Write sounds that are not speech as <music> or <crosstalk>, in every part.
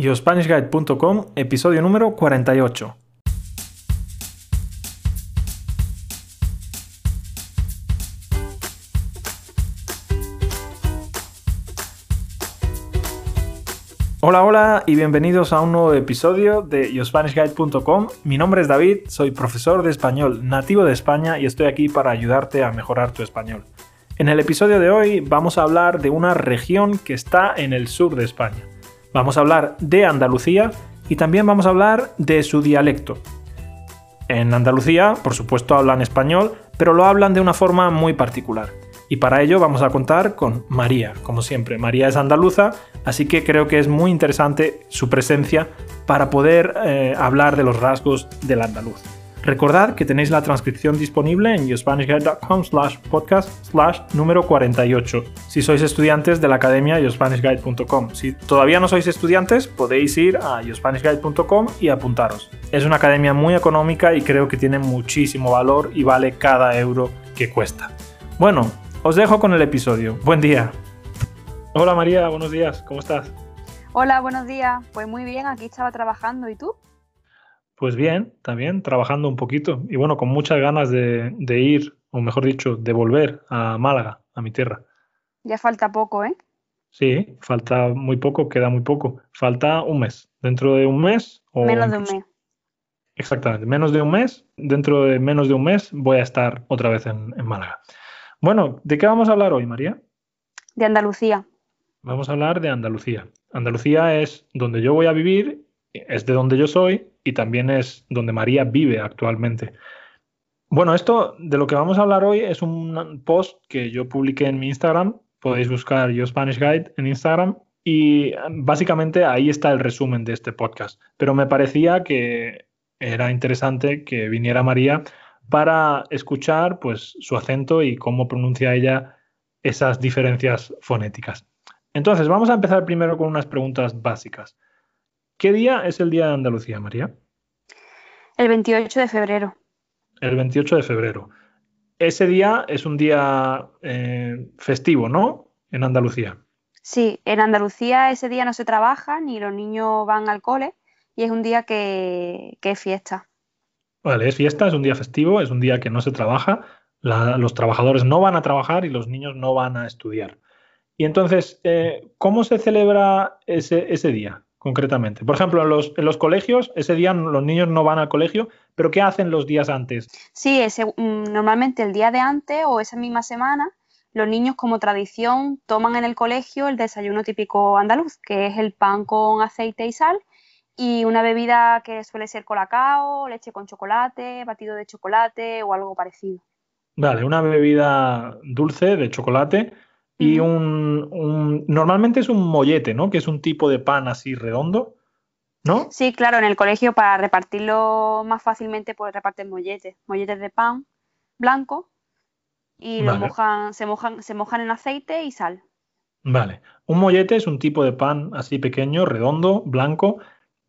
YoSpanishGuide.com, episodio número 48. Hola, hola y bienvenidos a un nuevo episodio de YoSpanishGuide.com. Mi nombre es David, soy profesor de español nativo de España y estoy aquí para ayudarte a mejorar tu español. En el episodio de hoy vamos a hablar de una región que está en el sur de España. Vamos a hablar de Andalucía y también vamos a hablar de su dialecto. En Andalucía, por supuesto, hablan español, pero lo hablan de una forma muy particular. Y para ello vamos a contar con María, como siempre. María es andaluza, así que creo que es muy interesante su presencia para poder eh, hablar de los rasgos del andaluz. Recordad que tenéis la transcripción disponible en yourspanishguide.com slash podcast slash número 48 si sois estudiantes de la academia yourspanishguide.com. Si todavía no sois estudiantes, podéis ir a yourspanishguide.com y apuntaros. Es una academia muy económica y creo que tiene muchísimo valor y vale cada euro que cuesta. Bueno, os dejo con el episodio. Buen día. Hola María, buenos días, ¿cómo estás? Hola, buenos días. Pues muy bien, aquí estaba trabajando. ¿Y tú? Pues bien, también trabajando un poquito y bueno, con muchas ganas de, ir, o mejor dicho, de volver a Málaga, a mi tierra. Ya falta poco, ¿eh? Sí, falta muy poco, queda muy poco. Falta un mes. Dentro de un mes o... Menos de un mes. Exactamente, menos de un mes. Dentro de menos de un mes voy a estar otra vez en, en Málaga. Bueno, ¿de qué vamos a hablar hoy, María? De Andalucía. Vamos a hablar de Andalucía. Andalucía es donde yo voy a vivir, es de donde yo soy y también es donde María vive actualmente. Bueno, esto de lo que vamos a hablar hoy es un post que yo publiqué en mi Instagram. Podéis buscar Yo Spanish Guide en Instagram y básicamente ahí está el resumen de este podcast. Pero me parecía que era interesante que viniera María para escuchar pues, su acento y cómo pronuncia ella esas diferencias fonéticas. Entonces, vamos a empezar primero con unas preguntas básicas. ¿Qué día es el Día de Andalucía, María? El 28 de febrero. El 28 de febrero. Ese día es un día eh, festivo, ¿no? En Andalucía. Sí, en Andalucía ese día no se trabaja ni los niños van al cole y es un día que, es fiesta. Vale, es fiesta, es un día festivo, es un día que no se trabaja, los trabajadores no van a trabajar y los niños no van a estudiar. Y entonces, eh, ¿cómo se celebra ese, ese día? Concretamente? Por ejemplo, en los, en los, colegios, ese día los niños no van al colegio, pero ¿qué hacen los días antes? Sí, ese, mm, normalmente el día de antes o esa misma semana, los niños como tradición toman en el colegio el desayuno típico andaluz, que es el pan con aceite y sal y una bebida que suele ser colacao, leche con chocolate, batido de chocolate o algo parecido. Vale, una bebida dulce de chocolate y un, Normalmente es un mollete, ¿no? Que es un tipo de pan así redondo, ¿no? Sí, claro, en el colegio para repartirlo más fácilmente pues reparten molletes, molletes de pan blanco y mojan, se, mojan, se mojan en aceite y sal. Vale. Un mollete es un tipo de pan así pequeño, redondo, blanco,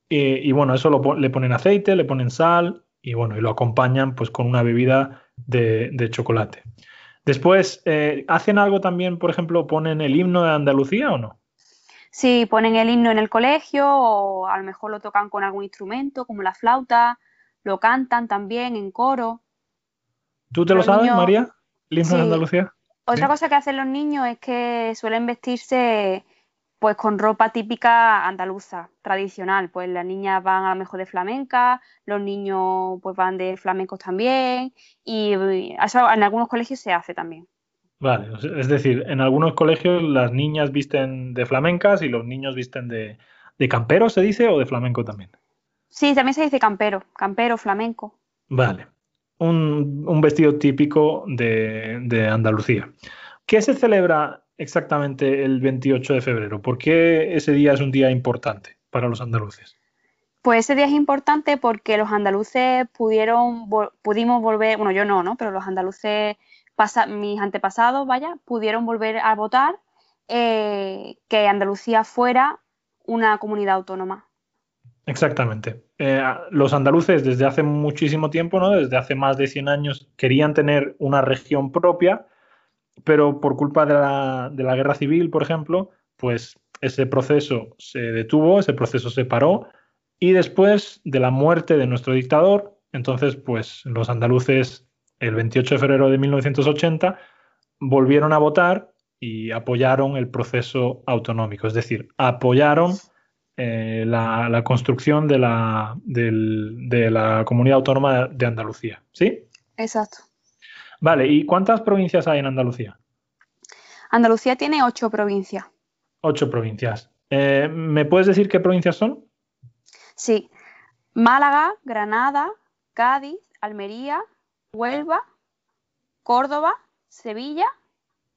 eh, y bueno, eso lo, le ponen aceite, le ponen sal y bueno, y lo acompañan pues con una bebida de, de chocolate. Después, eh, ¿hacen algo también, por ejemplo, ponen el himno de Andalucía o no? Sí, ponen el himno en el colegio o a lo mejor lo tocan con algún instrumento como la flauta, lo cantan también en coro. ¿Tú te lo sabes, María? ¿El himno de Andalucía? Otra cosa que hacen los niños es que suelen vestirse pues con ropa típica andaluza, tradicional. Pues las niñas van a lo mejor de flamenca, los niños pues van de flamencos también y eso en algunos colegios se hace también. Vale, es decir, en algunos colegios las niñas visten de flamencas y los niños visten de, de campero, ¿se dice? ¿O de flamenco también? Sí, también se dice campero, campero, flamenco. Vale, un, un vestido típico de, de Andalucía. ¿Qué se celebra exactamente el 28 de febrero? ¿Por qué ese día es un día importante para los andaluces? Pues ese día es importante porque los andaluces pudieron, pudimos volver, bueno, yo no, ¿no? Pero los andaluces, mis antepasados, vaya, pudieron volver a votar eh, que Andalucía fuera una comunidad autónoma. Exactamente. Eh, los andaluces desde hace muchísimo tiempo, ¿no? Desde hace más de 100 años querían tener una región propia pero por culpa de la, guerra civil, por ejemplo, pues ese proceso se detuvo, ese proceso se paró y después de la muerte de nuestro dictador, entonces pues los andaluces el 28 de febrero de 1980 volvieron a votar y apoyaron el proceso autonómico, es decir, apoyaron eh, la, construcción de la, de la comunidad autónoma de Andalucía. ¿Sí? Exacto. Vale, ¿y cuántas provincias hay en Andalucía? Andalucía tiene ocho provincias. Ocho provincias. Eh, ¿Me puedes decir qué provincias son? Sí. Málaga, Granada, Cádiz, Almería, Huelva, Córdoba, Sevilla,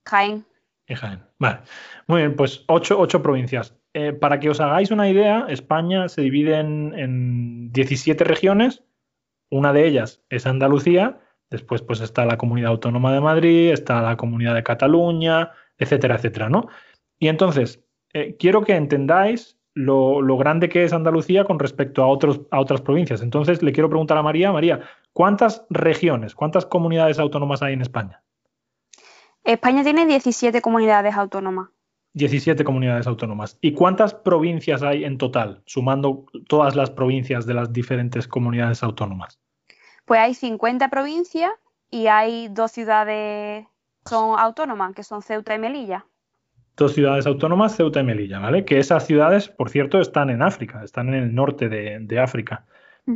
Jaén. Y Jaén. Vale. Muy bien, pues ocho, ocho provincias. Eh, para que os hagáis una idea, España se divide en, en 17 regiones. Una de ellas es Andalucía. Después, pues está la Comunidad Autónoma de Madrid, está la Comunidad de Cataluña, etcétera, etcétera, ¿no? Y entonces, eh, quiero que entendáis lo, grande que es Andalucía con respecto a, otros, a otras provincias. Entonces, le quiero preguntar a María, María, ¿cuántas regiones, cuántas comunidades autónomas hay en España? España tiene 17 comunidades autónomas. 17 comunidades autónomas. ¿Y cuántas provincias hay en total, sumando todas las provincias de las diferentes comunidades autónomas? Pues hay 50 provincias y hay dos ciudades son autónomas, que son Ceuta y Melilla. Dos ciudades autónomas, Ceuta y Melilla, ¿vale? Que esas ciudades, por cierto, están en África, están en el norte de, África.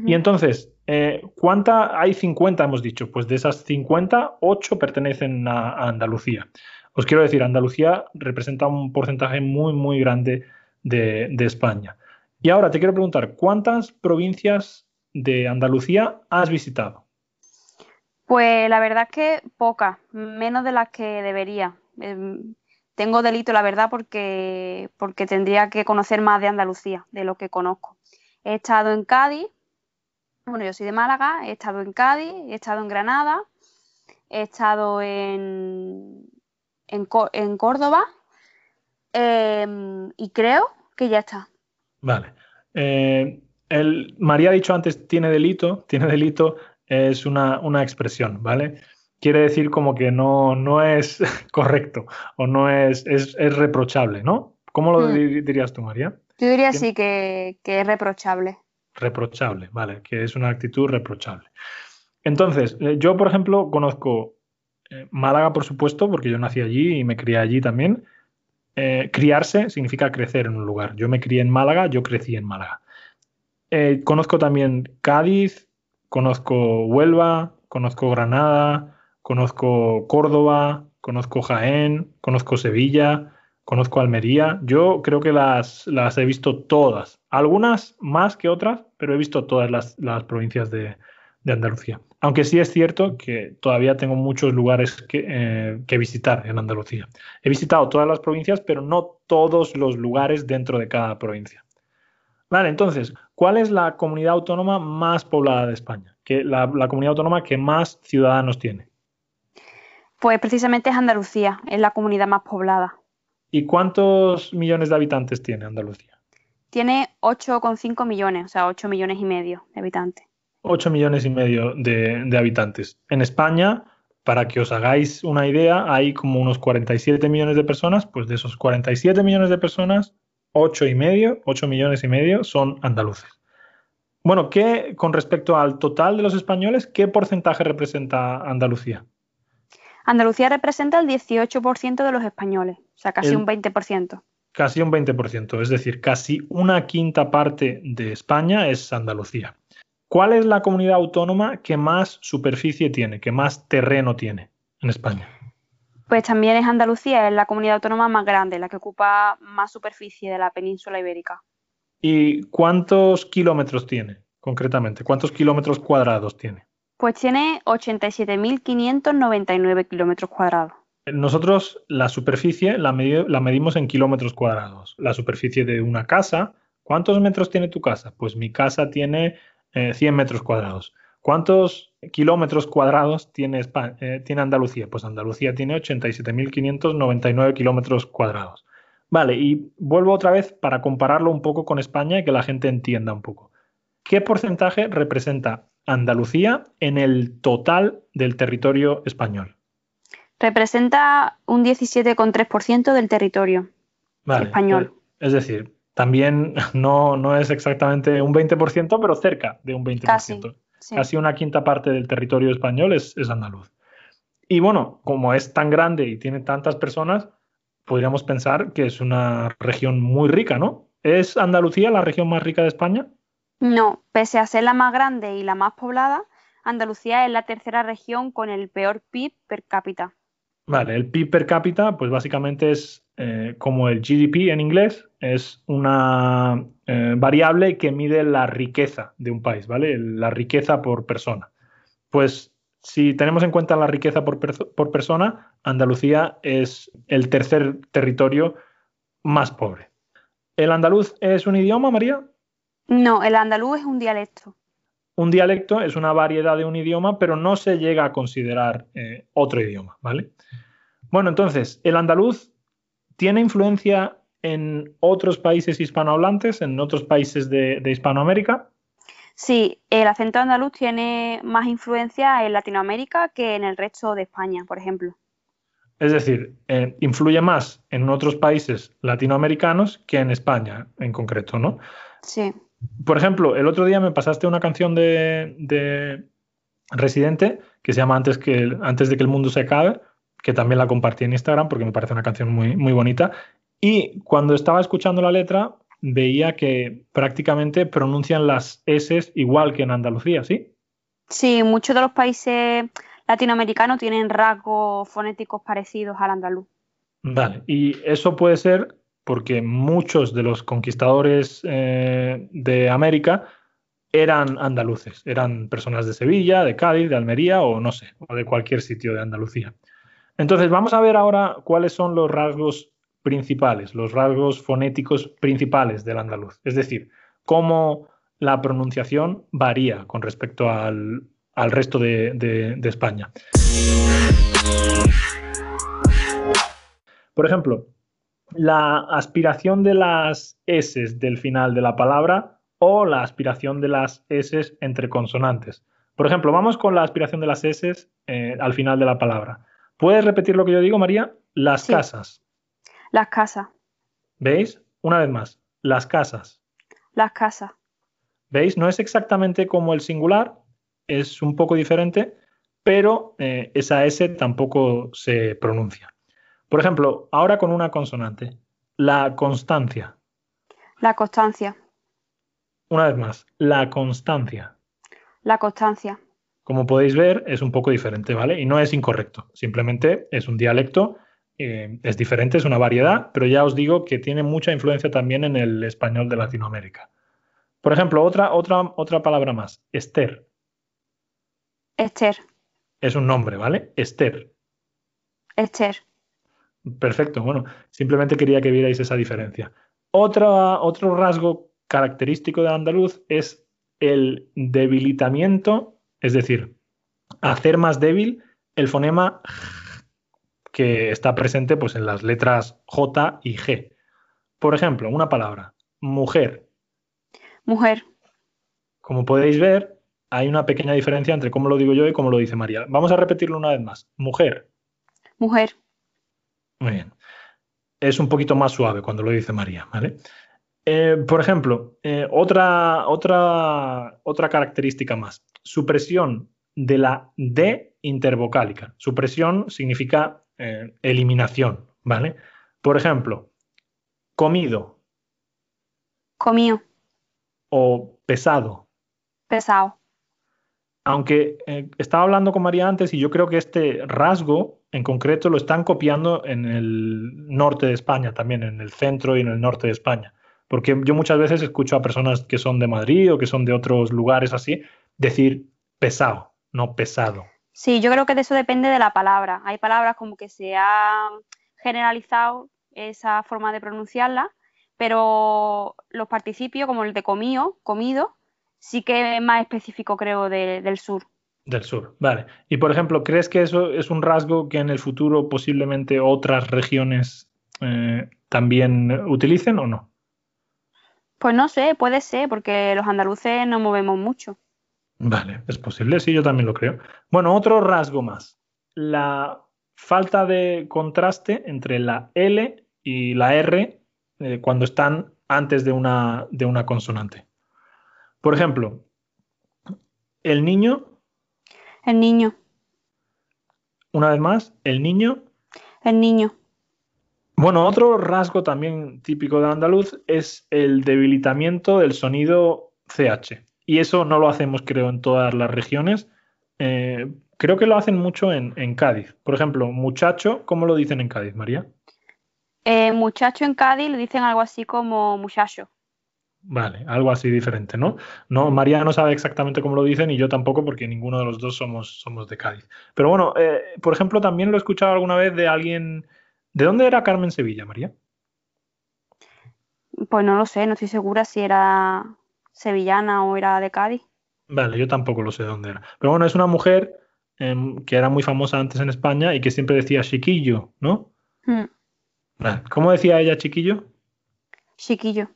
Y entonces, eh, ¿cuánta? Hay 50, hemos dicho. Pues de esas 50, 8 pertenecen a, Andalucía. Os quiero decir, Andalucía representa un porcentaje muy, muy grande de, de España. Y ahora te quiero preguntar, ¿cuántas provincias de Andalucía has visitado? Pues la verdad es que pocas, menos de las que debería. Em, tengo delito, la verdad, porque, porque tendría que conocer más de Andalucía, de lo que conozco. He estado en Cádiz, bueno, yo soy de Málaga, he estado en Cádiz, he estado en Granada, he estado en, en, Córdoba em, y creo que ya está. Vale. Eh, el, María ha dicho antes, tiene delito, tiene delito, es una, una expresión, ¿vale? quiere decir como que no, no es <laughs> correcto o no es, es, reprochable, ¿no? ¿Cómo lo hmm. dirías tú, María? Yo diría sí que, es reprochable. Reprochable, vale, que es una actitud reprochable. Entonces, eh, yo, por ejemplo, conozco eh, Málaga, por supuesto, porque yo nací allí y me crié allí también. Eh, criarse significa crecer en un lugar. Yo me crié en Málaga, yo crecí en Málaga. Conozco también Cádiz, conozco Huelva, conozco Granada, conozco Córdoba, conozco Jaén, conozco Sevilla, conozco Almería. Yo creo que las, las he visto todas, algunas más que otras, pero he visto todas las, provincias de, Andalucía. Aunque sí es cierto que todavía tengo muchos lugares que, eh, que, visitar en Andalucía. He visitado todas las provincias, pero no todos los lugares dentro de cada provincia. Vale, entonces, ¿cuál es la comunidad autónoma más poblada de España? Que la comunidad autónoma que más ciudadanos tiene. Pues precisamente es Andalucía, es la comunidad más poblada. ¿Y cuántos millones de habitantes tiene Andalucía? Tiene 8,5 millones, o sea, 8 millones y medio de habitantes. 8 millones y medio de, habitantes. En España, para que os hagáis una idea, hay como unos 47 millones de personas, pues de esos 47 millones de personas, 8 y medio, 8 millones y medio son andaluces. Bueno, ¿qué, con respecto al total de los españoles, qué porcentaje representa Andalucía? Andalucía representa el 18% de los españoles, o sea, casi un 20%. Casi un 20%, es decir, casi una quinta parte de España es Andalucía. ¿Cuál es la comunidad autónoma que más superficie tiene, que más terreno tiene en España? Pues también es Andalucía, es la comunidad autónoma más grande, la que ocupa más superficie de la península ibérica. ¿Y cuántos kilómetros tiene, concretamente? ¿Cuántos kilómetros cuadrados tiene? Pues tiene 87.599 kilómetros cuadrados. Nosotros la superficie la, medimos en kilómetros cuadrados. La superficie de una casa, ¿cuántos metros tiene tu casa? Pues mi casa tiene 100 eh, metros cuadrados. ¿Cuántos kilómetros cuadrados tiene, eh, tiene Andalucía? Pues Andalucía tiene 87.599 kilómetros cuadrados. Vale, y vuelvo otra vez para compararlo un poco con España y que la gente entienda un poco. ¿Qué porcentaje representa Andalucía en el total del territorio español? Representa un 17,3% del territorio. español. Es decir, también <laughs> no, no, es exactamente un 20%, pero cerca de un 20%. Casi, Casi una quinta parte del territorio español es, es andaluz. Y bueno, como es tan grande y tiene tantas personas, podríamos pensar que es una región muy rica, ¿no? ¿Es Andalucía la región más rica de España? No, pese a ser la más grande y la más poblada, Andalucía es la tercera región con el peor PIB per cápita. Vale, el PIB per cápita, pues básicamente es eh, como el GDP en inglés, es una eh, variable que mide la riqueza de un país, ¿vale? La riqueza por persona. Pues si tenemos en cuenta la riqueza por, por persona, Andalucía es el tercer territorio más pobre. ¿El andaluz es un idioma, María? No, el andaluz es un dialecto. Un dialecto es una variedad de un idioma, pero no se llega a considerar eh, otro idioma, ¿vale? Bueno, entonces, ¿el andaluz tiene influencia en otros países hispanohablantes, en otros países de, Hispanoamérica? Sí, el acento andaluz tiene más influencia en Latinoamérica que en el resto de España, por ejemplo. Es decir, eh, influye más en otros países latinoamericanos que en España en concreto, ¿no? Sí. Por ejemplo, el otro día me pasaste una canción de, Residente que se llama Antes, que, Antes de que el mundo se acabe, que también la compartí en Instagram porque me parece una canción muy, muy bonita. Y cuando estaba escuchando la letra, veía que prácticamente pronuncian las S igual que en Andalucía, ¿sí? Sí, muchos de los países latinoamericanos tienen rasgos fonéticos parecidos al andaluz. Vale, y eso puede ser porque muchos de los conquistadores eh, de América eran andaluces, eran personas de Sevilla, de Cádiz, de Almería o no sé, o de cualquier sitio de Andalucía. Entonces, vamos a ver ahora cuáles son los rasgos principales, los rasgos fonéticos principales del andaluz. Es decir, cómo la pronunciación varía con respecto al, al resto de, España. Por ejemplo, la aspiración de las S del final de la palabra o la aspiración de las S entre consonantes. Por ejemplo, vamos con la aspiración de las S eh, al final de la palabra. ¿Puedes repetir lo que yo digo, María? Las casas. Las casas. ¿Veis? Una vez más. Las casas. Las casas. ¿Veis? No es exactamente como el singular, es un poco diferente, pero eh, esa S tampoco se pronuncia. Por ejemplo, ahora con una consonante, la constancia. La constancia. Una vez más, la constancia. La constancia. Como podéis ver, es un poco diferente, ¿vale? Y no es incorrecto, simplemente es un dialecto, eh, es diferente, es una variedad, pero ya os digo que tiene mucha influencia también en el español de Latinoamérica. Por ejemplo, otra, otra, otra palabra más, Esther. Esther. Es un nombre, ¿vale? Esther. Esther. Perfecto, bueno, simplemente quería que vierais esa diferencia. otro rasgo característico de andaluz es el debilitamiento, es decir, hacer más débil el fonema que está presente pues, en las letras J y G. Por ejemplo, una palabra, mujer. Mujer. Como podéis ver, hay una pequeña diferencia entre cómo lo digo yo y cómo lo dice María. Vamos a repetirlo una vez más. Mujer. Mujer. Muy bien. Es un poquito más suave cuando lo dice María, ¿vale? Eh, por ejemplo, eh, otra, otra, otra característica más. Supresión de la D intervocálica. Supresión significa eh, eliminación, ¿vale? Por ejemplo, comido. Comido. O pesado. Pesado aunque eh, estaba hablando con María antes y yo creo que este rasgo en concreto lo están copiando en el norte de España también, en el centro y en el norte de España. Porque yo muchas veces escucho a personas que son de Madrid o que son de otros lugares así decir pesado, no pesado. Sí, yo creo que de eso depende de la palabra. Hay palabras como que se ha generalizado esa forma de pronunciarla, pero los participios, como el de comío, comido, sí que es más específico, creo, del sur. Del sur, vale. Y por ejemplo, ¿crees que eso es un rasgo que en el futuro posiblemente otras regiones eh, también utilicen o no? Pues no sé, puede ser, porque los andaluces nos movemos mucho. Vale, es posible, sí, yo también lo creo. Bueno, otro rasgo más. La falta de contraste entre la L y la R eh, cuando están antes de una, de una consonante. Por ejemplo, el niño. El niño. Una vez más, el niño. El niño. Bueno, otro rasgo también típico de andaluz es el debilitamiento del sonido CH. Y eso no lo hacemos, creo, en todas las regiones. Eh, creo que lo hacen mucho en, Cádiz. Por ejemplo, muchacho, ¿cómo lo dicen en Cádiz, María? Eh, muchacho en Cádiz le dicen algo así como muchacho. Vale, algo así diferente, ¿no? No, María no sabe exactamente cómo lo dicen y yo tampoco porque ninguno de los dos somos, somos de Cádiz. Pero bueno, eh, por ejemplo, también lo he escuchado alguna vez de alguien... ¿De dónde era Carmen Sevilla, María? Pues no lo sé, no estoy segura si era sevillana o era de Cádiz. Vale, yo tampoco lo sé de dónde era. Pero bueno, es una mujer em, que era muy famosa antes en España y que siempre decía chiquillo, ¿no? Hmm. ¿Cómo decía ella chiquillo? Chiquillo.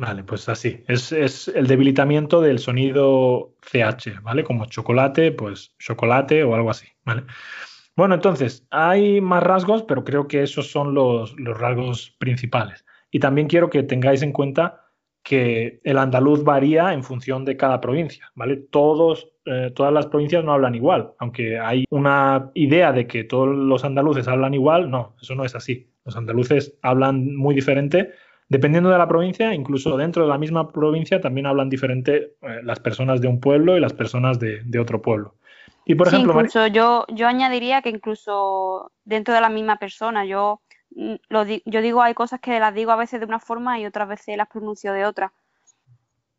Vale, pues así. Es, el debilitamiento del sonido CH, ¿vale? Como chocolate, pues chocolate o algo así, ¿vale? Bueno, entonces, hay más rasgos, pero creo que esos son los, rasgos principales. Y también quiero que tengáis en cuenta que el andaluz varía en función de cada provincia, ¿vale? Todos, eh, todas las provincias no hablan igual, aunque hay una idea de que todos los andaluces hablan igual, no, eso no es así. Los andaluces hablan muy diferente Dependiendo de la provincia, incluso dentro de la misma provincia también hablan diferente eh, las personas de un pueblo y las personas de, otro pueblo. Y por ejemplo, incluso yo, yo añadiría que incluso dentro de la misma persona, yo, mm, lo yo digo, hay cosas que las digo a veces de una forma y otras veces las pronuncio de otra.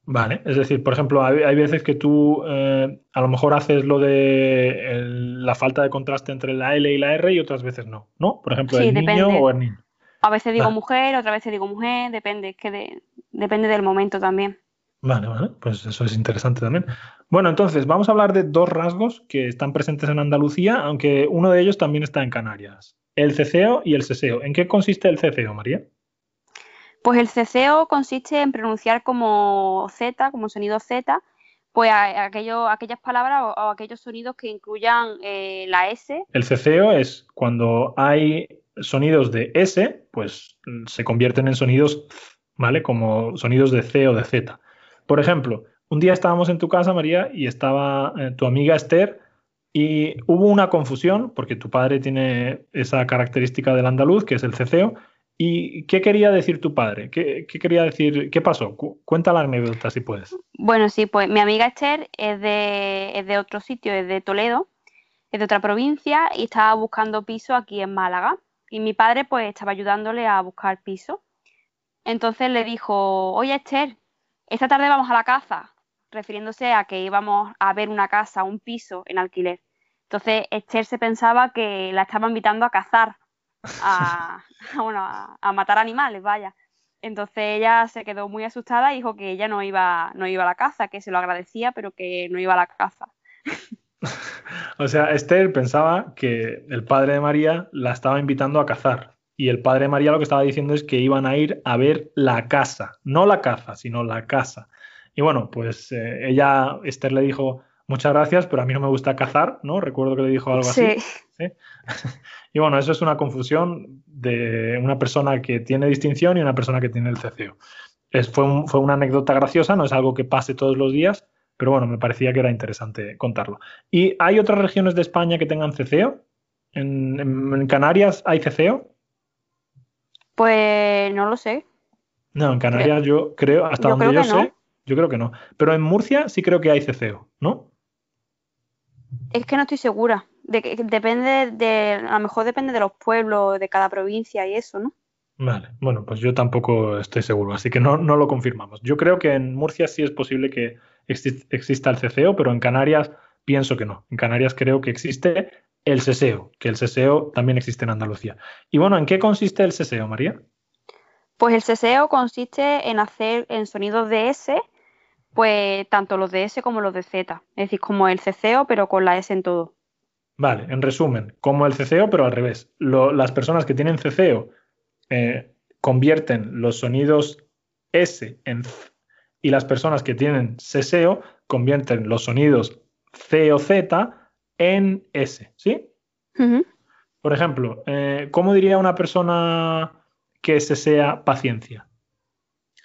Vale, es decir, por ejemplo, hay, veces que tú eh, a lo mejor haces lo de la falta de contraste entre la L y la R y otras veces no, ¿no? Por ejemplo, el niño o el niño. A veces digo mujer, otra vez digo mujer, depende, es que depende del momento también. Vale, vale, pues eso es interesante también. Bueno, entonces vamos a hablar de dos rasgos que están presentes en Andalucía, aunque uno de ellos también está en Canarias. El ceceo y el seseo. ¿En qué consiste el ceceo, María? Pues el ceceo consiste en pronunciar como Z, como sonido Z, pues aquello, aquellas palabras o, aquellos sonidos que incluyan eh, la S. El ceceo es cuando hay sonidos de S, pues se convierten en sonidos, ¿vale? Como sonidos de C o de Z. Por ejemplo, un día estábamos en tu casa, María, y estaba eh, tu amiga Esther, y hubo una confusión, porque tu padre tiene esa característica del andaluz, que es el ceceo. ¿Y qué quería decir tu padre? ¿Qué, quería decir? ¿Qué pasó? cuenta la anécdota si puedes. Bueno, sí, pues mi amiga Esther es de, es de otro sitio, es de Toledo, es de otra provincia y estaba buscando piso aquí en Málaga y mi padre pues estaba ayudándole a buscar piso. Entonces le dijo, oye Esther, esta tarde vamos a la casa, refiriéndose a que íbamos a ver una casa, un piso en alquiler. Entonces Esther se pensaba que la estaba invitando a cazar, a, <laughs> bueno, a, matar animales, vaya. Entonces ella se quedó muy asustada y dijo que ella no iba, no iba a la caza, que se lo agradecía, pero que no iba a la caza. <laughs> <laughs> o sea, Esther pensaba que el padre de María la estaba invitando a cazar. Y el padre de María lo que estaba diciendo es que iban a ir a ver la casa. No la caza, sino la casa. Y bueno, pues eh, ella, Esther le dijo, muchas gracias, pero a mí no me gusta cazar, ¿no? Recuerdo que le dijo algo así. ¿sí? <laughs> y bueno, eso es una confusión de una persona que tiene distinción y una persona que tiene el ceceo. Es, fue, fue una anécdota graciosa, no es algo que pase todos los días, pero bueno, me parecía que era interesante contarlo. ¿Y hay otras regiones de España que tengan ceceo? ¿En, Canarias hay ceceo? Pues no lo sé. No, en Canarias yo creo, hasta donde yo sé, yo creo que no. Pero en Murcia sí creo que hay ceceo, ¿no? Es que no estoy segura. depende de, a lo mejor depende de los pueblos, de cada provincia y eso, ¿no? Vale, bueno, pues yo tampoco estoy seguro, así que no, no lo confirmamos. Yo creo que en Murcia sí es posible que exista el ceseo, pero en Canarias pienso que no. En Canarias creo que existe el seseo, que el seseo también existe en Andalucía. Y bueno, ¿en qué consiste el seseo, María? Pues el seseo consiste en hacer en sonidos de S, pues tanto los de S como los de Z. Es decir, como el ceseo, pero con la S en todo. Vale, en resumen, como el ceseo, pero al revés. las personas que tienen ceseo eh, convierten los sonidos S en y las personas que tienen seseo convierten los sonidos C o Z en S, ¿sí? Por ejemplo, eh, ¿cómo diría una persona que se sea paciencia?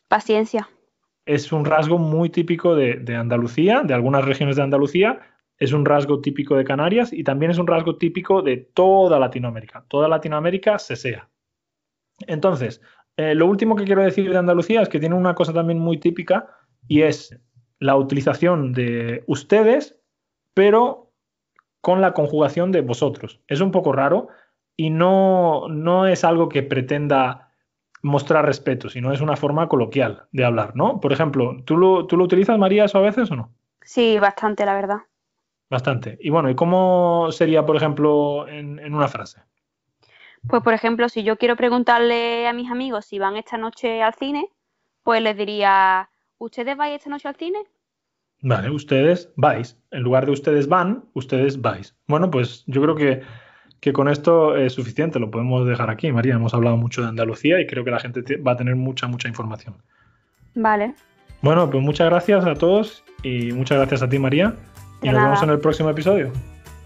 Paciencia. Es un rasgo muy típico de, de Andalucía, de algunas regiones de Andalucía, es un rasgo típico de Canarias y también es un rasgo típico de toda Latinoamérica. Toda Latinoamérica se sea. Entonces, eh, lo último que quiero decir de Andalucía es que tiene una cosa también muy típica y es la utilización de ustedes, pero con la conjugación de vosotros. Es un poco raro y no, no es algo que pretenda mostrar respeto, sino es una forma coloquial de hablar, ¿no? Por ejemplo, ¿tú lo, ¿tú lo utilizas, María, eso a veces o no? Sí, bastante, la verdad. Bastante. Y bueno, ¿y cómo sería, por ejemplo, en, en una frase? Pues, por ejemplo, si yo quiero preguntarle a mis amigos si van esta noche al cine, pues les diría, ¿ustedes vais esta noche al cine? Vale, ustedes vais. En lugar de ustedes van, ustedes vais. Bueno, pues yo creo que, que con esto es suficiente. Lo podemos dejar aquí, María. Hemos hablado mucho de Andalucía y creo que la gente te- va a tener mucha, mucha información. Vale. Bueno, pues muchas gracias a todos y muchas gracias a ti, María. Y nos nada. vemos en el próximo episodio.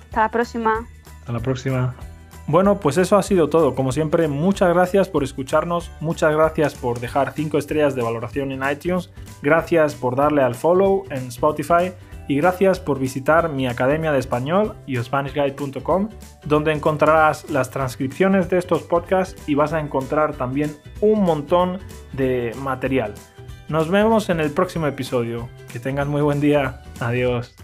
Hasta la próxima. Hasta la próxima. Bueno, pues eso ha sido todo. Como siempre, muchas gracias por escucharnos, muchas gracias por dejar 5 estrellas de valoración en iTunes, gracias por darle al follow en Spotify y gracias por visitar mi academia de español, yospanishguide.com, donde encontrarás las transcripciones de estos podcasts y vas a encontrar también un montón de material. Nos vemos en el próximo episodio. Que tengas muy buen día. Adiós.